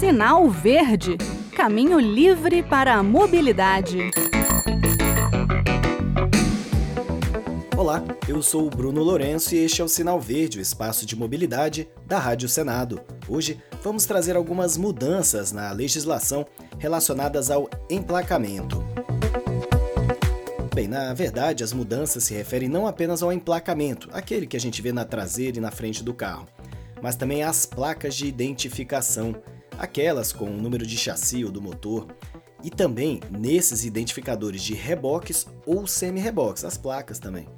Sinal Verde Caminho livre para a mobilidade. Olá, eu sou o Bruno Lourenço e este é o Sinal Verde, o espaço de mobilidade da Rádio Senado. Hoje vamos trazer algumas mudanças na legislação relacionadas ao emplacamento. Bem, na verdade, as mudanças se referem não apenas ao emplacamento, aquele que a gente vê na traseira e na frente do carro, mas também às placas de identificação, aquelas com o número de chassi ou do motor, e também nesses identificadores de reboques ou semi-reboques, as placas também.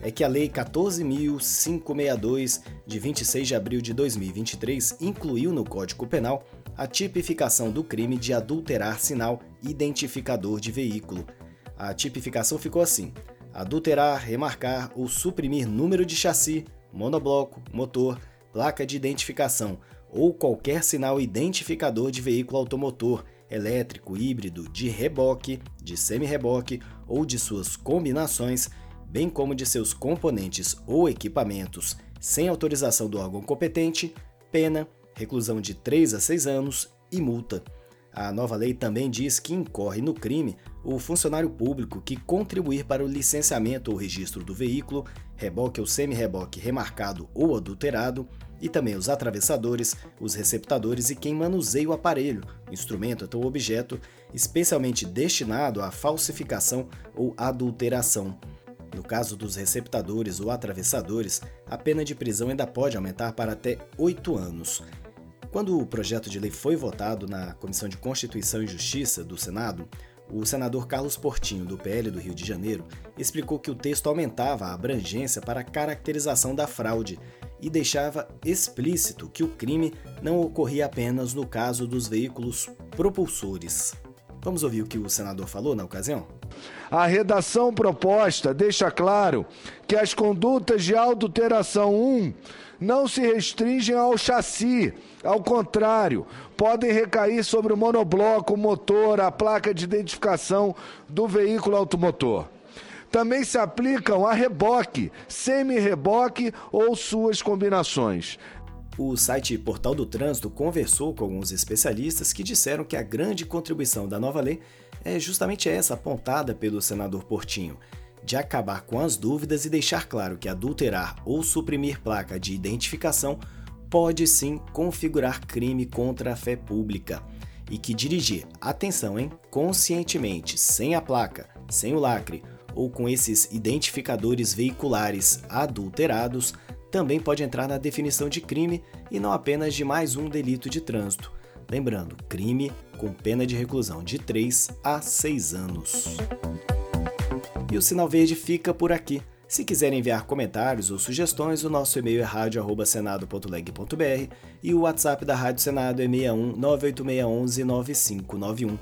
É que a Lei 14.562, de 26 de abril de 2023, incluiu no Código Penal a tipificação do crime de adulterar sinal identificador de veículo. A tipificação ficou assim: adulterar, remarcar ou suprimir número de chassi, monobloco, motor, placa de identificação ou qualquer sinal identificador de veículo automotor, elétrico, híbrido, de reboque, de semi-reboque ou de suas combinações, bem como de seus componentes ou equipamentos, sem autorização do órgão competente, pena, reclusão de 3 a 6 anos e multa. A nova lei também diz que incorre no crime o funcionário público que contribuir para o licenciamento ou registro do veículo, reboque ou semi-reboque remarcado ou adulterado, e também os atravessadores, os receptadores e quem manuseia o aparelho, instrumento ou objeto, especialmente destinado à falsificação ou adulteração. No caso dos receptadores ou atravessadores, a pena de prisão ainda pode aumentar para até 8 anos. Quando o projeto de lei foi votado na Comissão de Constituição e Justiça do Senado, o senador Carlos Portinho, do PL do Rio de Janeiro, explicou que o texto aumentava a abrangência para a caracterização da fraude e deixava explícito que o crime não ocorria apenas no caso dos veículos propulsores. Vamos ouvir o que o senador falou na ocasião? A redação proposta deixa claro que as condutas de adulteração 1 não se restringem ao chassi, ao contrário, podem recair sobre o monobloco, o motor, a placa de identificação do veículo automotor também se aplicam a reboque, semi-reboque ou suas combinações. O site Portal do Trânsito conversou com alguns especialistas que disseram que a grande contribuição da nova lei é justamente essa apontada pelo senador Portinho, de acabar com as dúvidas e deixar claro que adulterar ou suprimir placa de identificação pode sim configurar crime contra a fé pública. E que dirigir, atenção, hein, conscientemente, sem a placa, sem o lacre ou com esses identificadores veiculares adulterados também pode entrar na definição de crime e não apenas de mais um delito de trânsito. Lembrando, crime com pena de reclusão de 3 a 6 anos. E o Sinal Verde fica por aqui. Se quiserem enviar comentários ou sugestões, o nosso e-mail é radio@senado.leg.br e o WhatsApp da Rádio Senado é 61 98611 9591.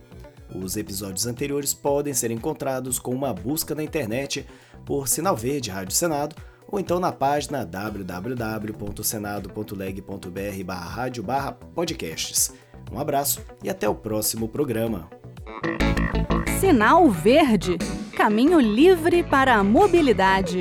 Os episódios anteriores podem ser encontrados com uma busca na internet por Sinal Verde Rádio Senado ou então na página www.senado.leg.br rádio podcasts. Um abraço e até o próximo programa. Sinal Verde Caminho livre para a mobilidade.